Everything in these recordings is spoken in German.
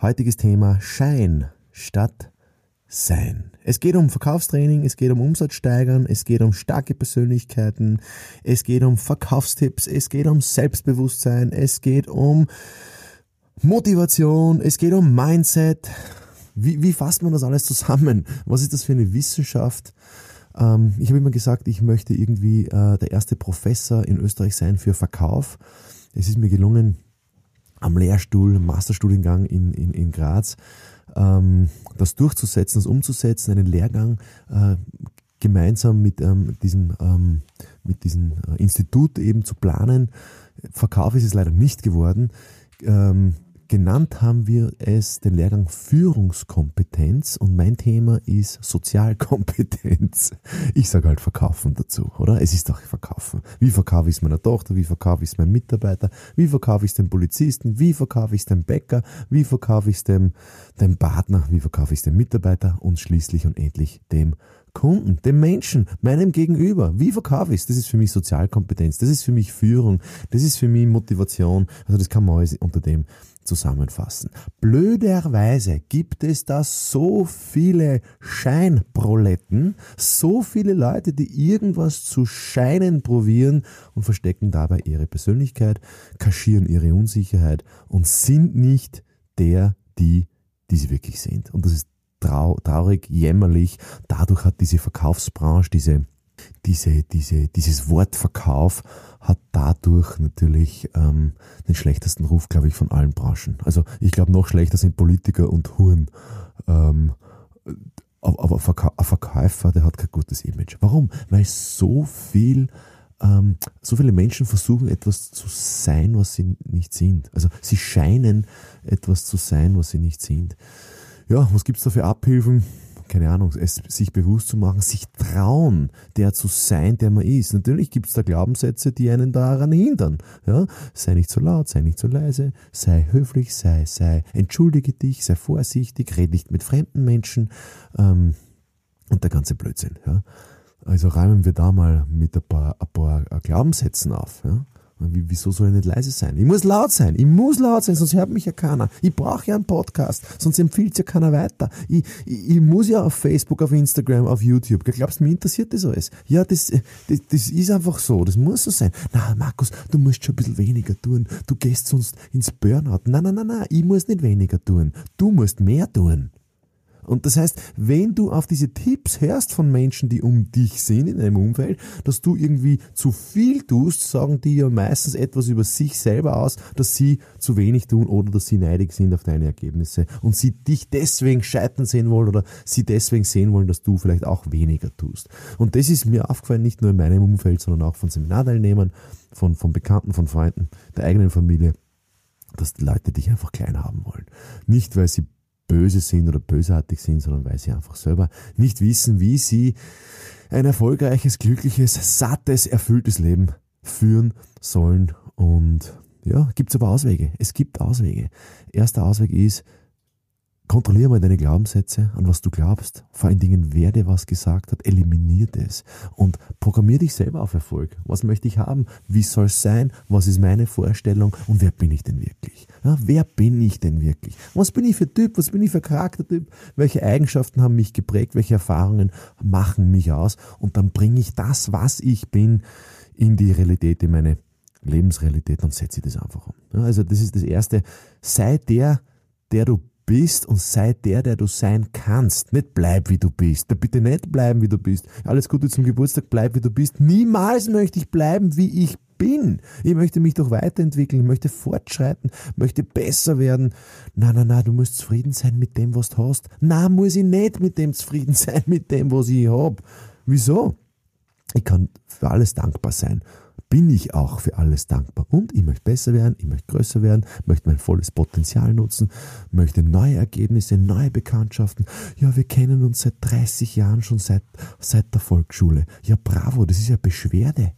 Heutiges Thema Schein statt Sein. Es geht um Verkaufstraining, es geht um Umsatzsteigern, es geht um starke Persönlichkeiten, es geht um Verkaufstipps, es geht um Selbstbewusstsein, es geht um Motivation, es geht um Mindset. Wie, wie fasst man das alles zusammen? Was ist das für eine Wissenschaft? Ähm, ich habe immer gesagt, ich möchte irgendwie äh, der erste Professor in Österreich sein für Verkauf. Es ist mir gelungen, am Lehrstuhl, Masterstudiengang in, in, in Graz, ähm, das durchzusetzen, das umzusetzen, einen Lehrgang äh, gemeinsam mit ähm, diesem, ähm, mit diesem äh, Institut eben zu planen. Verkauf ist es leider nicht geworden. Ähm, Genannt haben wir es den Lehrgang Führungskompetenz und mein Thema ist Sozialkompetenz. Ich sage halt Verkaufen dazu, oder? Es ist doch Verkaufen. Wie verkaufe ich es meiner Tochter? Wie verkaufe ich es meinem Mitarbeiter? Wie verkaufe ich es dem Polizisten? Wie verkaufe ich es dem Bäcker? Wie verkaufe ich es dem, dem Partner? Wie verkaufe ich es dem Mitarbeiter? Und schließlich und endlich dem Kunden, dem Menschen, meinem Gegenüber. Wie verkaufe ich es? Das ist für mich Sozialkompetenz, das ist für mich Führung, das ist für mich Motivation. Also das kann man alles unter dem zusammenfassen. Blöderweise gibt es da so viele Scheinproletten, so viele Leute, die irgendwas zu scheinen probieren und verstecken dabei ihre Persönlichkeit, kaschieren ihre Unsicherheit und sind nicht der, die, die sie wirklich sind. Und das ist trau traurig, jämmerlich. Dadurch hat diese Verkaufsbranche, diese diese, diese, dieses Wort Verkauf hat dadurch natürlich ähm, den schlechtesten Ruf, glaube ich, von allen Branchen. Also ich glaube, noch schlechter sind Politiker und Huren. Ähm, aber ein Verkäufer, der hat kein gutes Image. Warum? Weil so viel ähm, so viele Menschen versuchen etwas zu sein, was sie nicht sind. Also sie scheinen etwas zu sein, was sie nicht sind. Ja, was gibt's da für Abhilfen? keine Ahnung, es sich bewusst zu machen, sich trauen, der zu sein, der man ist. Natürlich gibt es da Glaubenssätze, die einen daran hindern. Ja? Sei nicht so laut, sei nicht so leise, sei höflich, sei, sei, entschuldige dich, sei vorsichtig, red nicht mit fremden Menschen ähm, und der ganze Blödsinn. Ja? Also räumen wir da mal mit ein paar, ein paar Glaubenssätzen auf. Ja? Wieso soll ich nicht leise sein? Ich muss laut sein. Ich muss laut sein, sonst hört mich ja keiner. Ich brauche ja einen Podcast, sonst empfiehlt ja keiner weiter. Ich, ich, ich, muss ja auf Facebook, auf Instagram, auf YouTube. Glaubst du, mir interessiert das alles? Ja, das, das, das ist einfach so. Das muss so sein. Na, Markus, du musst schon ein bisschen weniger tun. Du gehst sonst ins Burnout. Nein, nein, nein, nein. Ich muss nicht weniger tun. Du musst mehr tun. Und das heißt, wenn du auf diese Tipps hörst von Menschen, die um dich sind in deinem Umfeld, dass du irgendwie zu viel tust, sagen die ja meistens etwas über sich selber aus, dass sie zu wenig tun oder dass sie neidig sind auf deine Ergebnisse und sie dich deswegen scheitern sehen wollen oder sie deswegen sehen wollen, dass du vielleicht auch weniger tust. Und das ist mir aufgefallen, nicht nur in meinem Umfeld, sondern auch von Seminarteilnehmern, von, von Bekannten, von Freunden, der eigenen Familie dass die Leute dich einfach klein haben wollen. Nicht, weil sie böse sind oder bösartig sind, sondern weil sie einfach selber nicht wissen, wie sie ein erfolgreiches, glückliches, sattes, erfülltes Leben führen sollen. Und ja, gibt's aber Auswege. Es gibt Auswege. Erster Ausweg ist, Kontrolliere mal deine Glaubenssätze, an was du glaubst. Vor allen Dingen, wer dir was gesagt hat, eliminiert es. Und programmier dich selber auf Erfolg. Was möchte ich haben? Wie soll es sein? Was ist meine Vorstellung? Und wer bin ich denn wirklich? Ja, wer bin ich denn wirklich? Was bin ich für Typ? Was bin ich für Charaktertyp? Welche Eigenschaften haben mich geprägt? Welche Erfahrungen machen mich aus? Und dann bringe ich das, was ich bin, in die Realität, in meine Lebensrealität und setze ich das einfach um. Ja, also das ist das Erste. Sei der, der du bist und sei der, der du sein kannst. Nicht bleib, wie du bist. Bitte nicht bleiben, wie du bist. Alles Gute zum Geburtstag, bleib, wie du bist. Niemals möchte ich bleiben, wie ich bin. Ich möchte mich doch weiterentwickeln, ich möchte fortschreiten, möchte besser werden. Na, na, na, du musst zufrieden sein mit dem, was du hast. Na, muss ich nicht mit dem zufrieden sein, mit dem, was ich hab. Wieso? Ich kann für alles dankbar sein. Bin ich auch für alles dankbar. Und ich möchte besser werden, ich möchte größer werden, möchte mein volles Potenzial nutzen, möchte neue Ergebnisse, neue Bekanntschaften. Ja, wir kennen uns seit 30 Jahren schon seit, seit der Volksschule. Ja, bravo, das ist ja Beschwerde.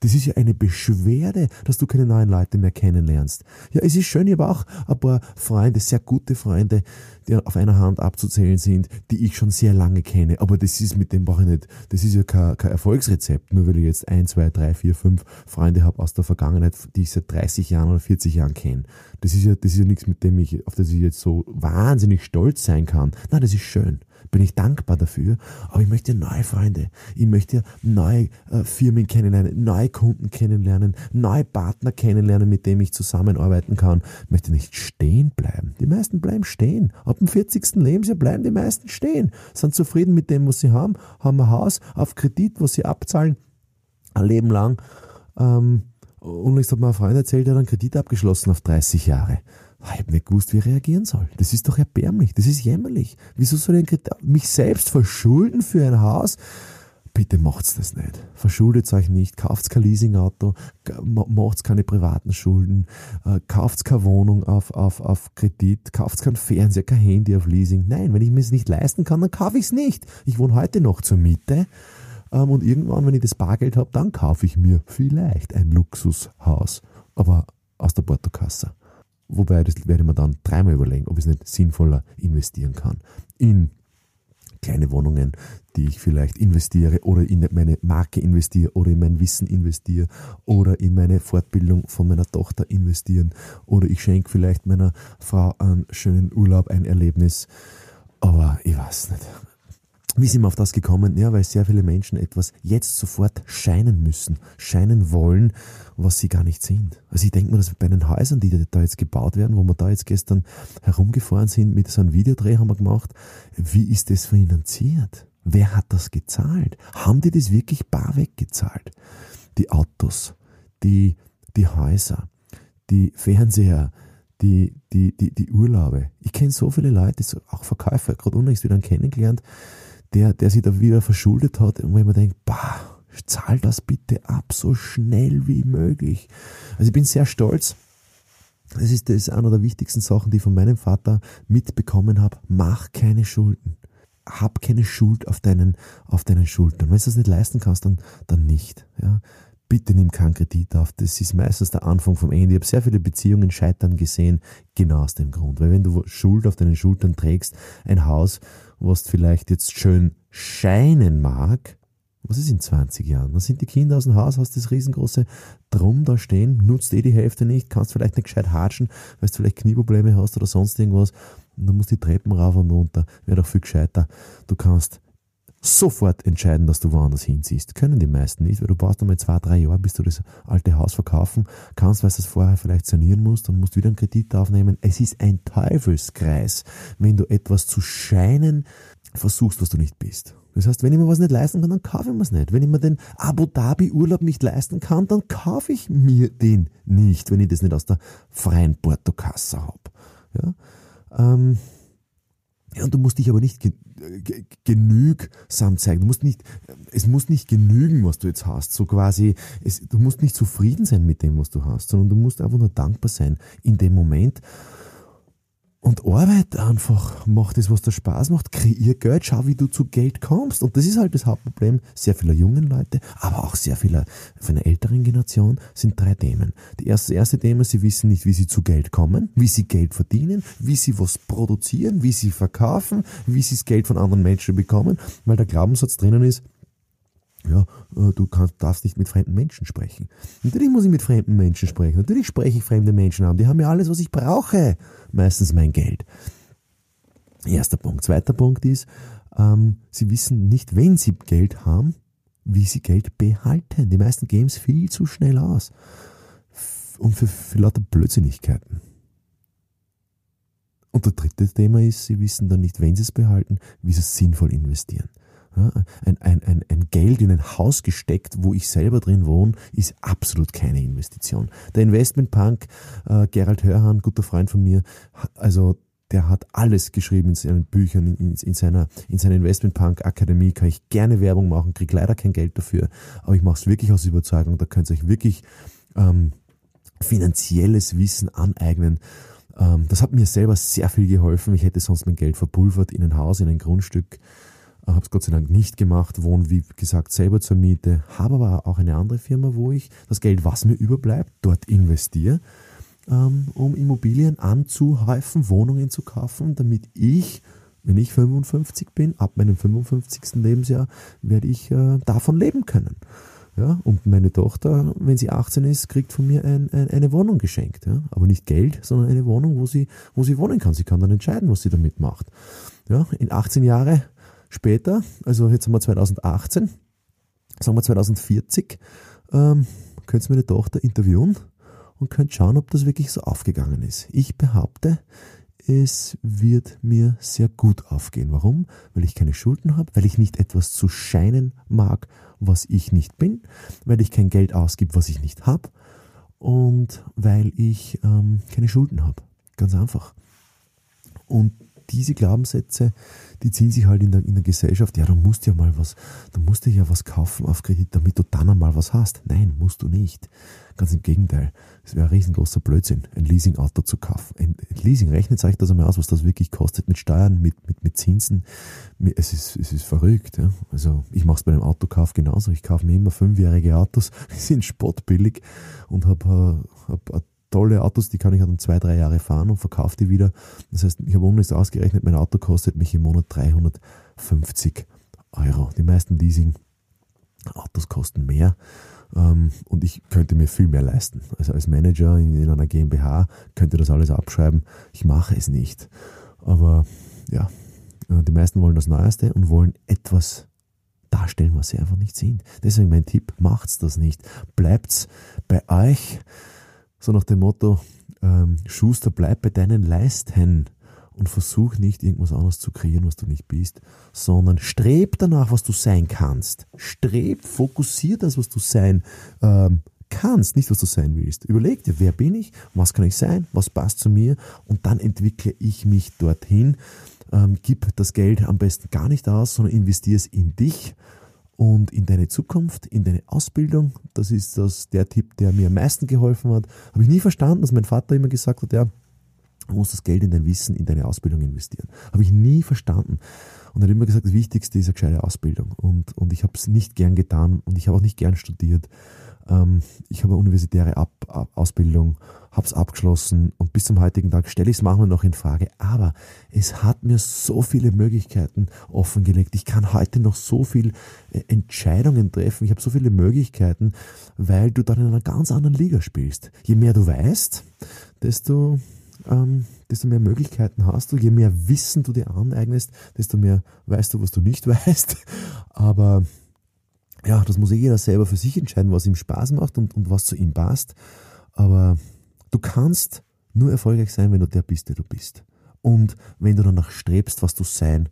Das ist ja eine Beschwerde, dass du keine neuen Leute mehr kennenlernst. Ja, es ist schön, ich habe auch ein paar Freunde, sehr gute Freunde, die auf einer Hand abzuzählen sind, die ich schon sehr lange kenne. Aber das ist mit dem brauche ich nicht, das ist ja kein, kein Erfolgsrezept, nur weil ich jetzt ein, zwei, drei, vier, fünf Freunde habe aus der Vergangenheit, die ich seit 30 Jahren oder 40 Jahren kenne. Das ist ja, das ist ja nichts, mit dem ich, auf das ich jetzt so wahnsinnig stolz sein kann. Nein, das ist schön bin ich dankbar dafür. Aber ich möchte neue Freunde, ich möchte neue äh, Firmen kennenlernen, neue Kunden kennenlernen, neue Partner kennenlernen, mit denen ich zusammenarbeiten kann. Ich möchte nicht stehen bleiben. Die meisten bleiben stehen. Ab dem 40. Lebensjahr bleiben die meisten stehen, sind zufrieden mit dem, was sie haben, haben ein Haus auf Kredit, was sie abzahlen, ein Leben lang. Ähm, und ich habe mir ein Freund erzählt, der hat einen Kredit abgeschlossen auf 30 Jahre. Ich habe nicht gewusst, wie ich reagieren soll. Das ist doch erbärmlich, das ist jämmerlich. Wieso soll ich mich selbst verschulden für ein Haus? Bitte macht's das nicht. Verschuldet euch nicht, kauft kein Leasingauto, macht's keine privaten Schulden, äh, kauft keine Wohnung auf, auf, auf Kredit, kauft kein Fernseher, kein Handy auf Leasing. Nein, wenn ich mir es nicht leisten kann, dann kaufe ich's nicht. Ich wohne heute noch zur Miete ähm, und irgendwann, wenn ich das Bargeld habe, dann kaufe ich mir vielleicht ein Luxushaus, aber aus der Portokasse. Wobei, das werde ich mir dann dreimal überlegen, ob ich es nicht sinnvoller investieren kann. In kleine Wohnungen, die ich vielleicht investiere oder in meine Marke investiere oder in mein Wissen investiere oder in meine Fortbildung von meiner Tochter investieren oder ich schenke vielleicht meiner Frau einen schönen Urlaub, ein Erlebnis. Aber ich weiß nicht. Wie sind wir auf das gekommen? Ja, weil sehr viele Menschen etwas jetzt sofort scheinen müssen, scheinen wollen, was sie gar nicht sind. Also ich denke mir, dass bei den Häusern, die da jetzt gebaut werden, wo wir da jetzt gestern herumgefahren sind, mit so einem Videodreh haben wir gemacht, wie ist das finanziert? Wer hat das gezahlt? Haben die das wirklich bar weggezahlt? Die Autos, die, die Häuser, die Fernseher, die, die, die, die Urlaube. Ich kenne so viele Leute, auch Verkäufer, gerade unlängst wieder kennengelernt, der, der sich da wieder verschuldet hat, wo ich mir denke, bah, zahl das bitte ab, so schnell wie möglich. Also ich bin sehr stolz. Das ist, das ist einer der wichtigsten Sachen, die ich von meinem Vater mitbekommen habe. Mach keine Schulden. Hab keine Schuld auf deinen, auf deinen Schultern. Wenn du das nicht leisten kannst, dann, dann nicht. Ja? Bitte nimm keinen Kredit auf. Das ist meistens der Anfang vom Ende. Ich habe sehr viele Beziehungen scheitern gesehen, genau aus dem Grund. Weil wenn du Schuld auf deinen Schultern trägst, ein Haus, was vielleicht jetzt schön scheinen mag, was ist in 20 Jahren? Dann sind die Kinder aus dem Haus, hast das riesengroße Drum da stehen, nutzt eh die Hälfte nicht, kannst vielleicht nicht gescheit hatschen, weil du vielleicht Knieprobleme hast oder sonst irgendwas. Und dann musst du die Treppen rauf und runter. Wäre doch viel gescheiter. Du kannst sofort entscheiden, dass du woanders hinziehst. Können die meisten nicht, weil du brauchst einmal zwei, drei Jahre, bis du das alte Haus verkaufen kannst, weil du es vorher vielleicht sanieren musst, dann musst du wieder einen Kredit aufnehmen. Es ist ein Teufelskreis, wenn du etwas zu scheinen versuchst, was du nicht bist. Das heißt, wenn ich mir was nicht leisten kann, dann kaufe ich mir es nicht. Wenn ich mir den Abu Dhabi Urlaub nicht leisten kann, dann kaufe ich mir den nicht, wenn ich das nicht aus der freien Portokasse habe. Ja? Ähm, ja, und du musst dich aber nicht genügsam zeigen. Du musst nicht, es muss nicht genügen, was du jetzt hast. So quasi, es, du musst nicht zufrieden sein mit dem, was du hast, sondern du musst einfach nur dankbar sein in dem Moment und arbeite einfach, mach das, was dir Spaß macht, kreier Geld, schau, wie du zu Geld kommst. Und das ist halt das Hauptproblem sehr vieler jungen Leute, aber auch sehr vieler von einer älteren Generation sind drei Themen. Die erste, das erste Thema, sie wissen nicht, wie sie zu Geld kommen, wie sie Geld verdienen, wie sie was produzieren, wie sie verkaufen, wie sie das Geld von anderen Menschen bekommen, weil der Glaubenssatz drinnen ist, ja, du kannst, darfst nicht mit fremden Menschen sprechen. Natürlich muss ich mit fremden Menschen sprechen. Natürlich spreche ich fremde Menschen an. Die haben ja alles, was ich brauche. Meistens mein Geld. Erster Punkt. Zweiter Punkt ist, ähm, sie wissen nicht, wenn sie Geld haben, wie sie Geld behalten. Die meisten geben es viel zu schnell aus. Und für, für lauter Blödsinnigkeiten. Und das dritte Thema ist, sie wissen dann nicht, wenn sie es behalten, wie sie es sinnvoll investieren. Ein, ein, ein, ein Geld in ein Haus gesteckt, wo ich selber drin wohne, ist absolut keine Investition. Der Investmentpunk, äh, Gerald Hörhan, guter Freund von mir, also der hat alles geschrieben in seinen Büchern, in, in, seiner, in seiner Investmentpunk Akademie, kann ich gerne Werbung machen, kriege leider kein Geld dafür, aber ich mache es wirklich aus Überzeugung, da könnt ihr euch wirklich ähm, finanzielles Wissen aneignen. Ähm, das hat mir selber sehr viel geholfen. Ich hätte sonst mein Geld verpulvert in ein Haus, in ein Grundstück. Habe es Gott sei Dank nicht gemacht, wohne wie gesagt selber zur Miete, habe aber auch eine andere Firma, wo ich das Geld, was mir überbleibt, dort investiere, ähm, um Immobilien anzuhäufen, Wohnungen zu kaufen, damit ich, wenn ich 55 bin, ab meinem 55. Lebensjahr, werde ich äh, davon leben können. Ja, und meine Tochter, wenn sie 18 ist, kriegt von mir ein, ein, eine Wohnung geschenkt. Ja? Aber nicht Geld, sondern eine Wohnung, wo sie, wo sie wohnen kann. Sie kann dann entscheiden, was sie damit macht. Ja? In 18 Jahre später, also jetzt haben wir 2018, sagen wir 2040, ähm, könnt ihr meine Tochter interviewen und könnt schauen, ob das wirklich so aufgegangen ist. Ich behaupte, es wird mir sehr gut aufgehen. Warum? Weil ich keine Schulden habe, weil ich nicht etwas zu scheinen mag, was ich nicht bin, weil ich kein Geld ausgib, was ich nicht habe und weil ich ähm, keine Schulden habe. Ganz einfach. Und diese Glaubenssätze, die ziehen sich halt in der, in der Gesellschaft. Ja, du musst ja mal was, du musst dir ja was kaufen auf Kredit, damit du dann einmal was hast. Nein, musst du nicht. Ganz im Gegenteil. Es wäre ein riesengroßer Blödsinn, ein Leasing-Auto zu kaufen. Ein Leasing, rechnet euch das einmal aus, was das wirklich kostet mit Steuern, mit, mit, mit Zinsen. Es ist, es ist verrückt. Ja? Also ich mache es bei einem Autokauf genauso. Ich kaufe mir immer fünfjährige Autos, die sind spottbillig und habe äh, hab tolle Autos, die kann ich dann zwei, drei Jahre fahren und verkaufe die wieder. Das heißt, ich habe unnötig ausgerechnet, mein Auto kostet mich im Monat 350 Euro. Die meisten Leasing-Autos kosten mehr ähm, und ich könnte mir viel mehr leisten. Also als Manager in, in einer GmbH könnte das alles abschreiben. Ich mache es nicht. Aber ja, äh, die meisten wollen das Neueste und wollen etwas darstellen, was sie einfach nicht sind. Deswegen mein Tipp, macht's das nicht. Bleibt's bei euch so nach dem Motto, ähm, Schuster, bleib bei deinen Leisten und versuch nicht irgendwas anderes zu kreieren, was du nicht bist, sondern streb danach, was du sein kannst. Streb, fokussier das, was du sein ähm, kannst, nicht was du sein willst. Überleg dir, wer bin ich, was kann ich sein, was passt zu mir und dann entwickle ich mich dorthin. Ähm, gib das Geld am besten gar nicht aus, sondern investiere es in dich und in deine Zukunft, in deine Ausbildung. Das ist das, der Tipp, der mir am meisten geholfen hat. Habe ich nie verstanden, dass mein Vater immer gesagt hat, ja, du musst das Geld in dein Wissen, in deine Ausbildung investieren. Habe ich nie verstanden. Und er hat immer gesagt, das Wichtigste ist eine gescheite Ausbildung. Und, und ich habe es nicht gern getan und ich habe auch nicht gern studiert. Ähm, ich habe eine universitäre Ab Ausbildung, habe es abgeschlossen und bis zum heutigen Tag stelle ich es manchmal noch in Frage. Aber es hat mir so viele Möglichkeiten offengelegt. Ich kann heute noch so viele äh, Entscheidungen treffen. Ich habe so viele Möglichkeiten, weil du dann in einer ganz anderen Liga spielst. Je mehr du weißt, desto ähm, desto mehr Möglichkeiten hast du, je mehr Wissen du dir aneignest, desto mehr weißt du, was du nicht weißt. Aber ja, das muss jeder selber für sich entscheiden, was ihm Spaß macht und, und was zu ihm passt. Aber du kannst nur erfolgreich sein, wenn du der bist, der du bist. Und wenn du danach strebst, was du sein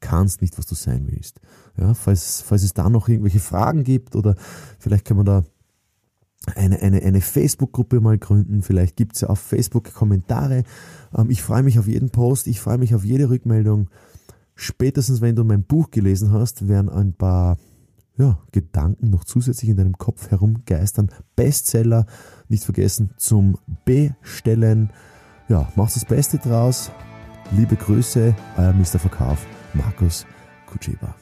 kannst, nicht was du sein willst. Ja, falls, falls es da noch irgendwelche Fragen gibt oder vielleicht kann man da eine, eine, eine Facebook-Gruppe mal gründen. Vielleicht gibt es ja auf Facebook Kommentare. Ähm, ich freue mich auf jeden Post, ich freue mich auf jede Rückmeldung. Spätestens, wenn du mein Buch gelesen hast, werden ein paar ja, Gedanken noch zusätzlich in deinem Kopf herumgeistern. Bestseller, nicht vergessen zum Bestellen. Ja, machst das Beste draus. Liebe Grüße, euer Mr. Verkauf, Markus Kutscheba.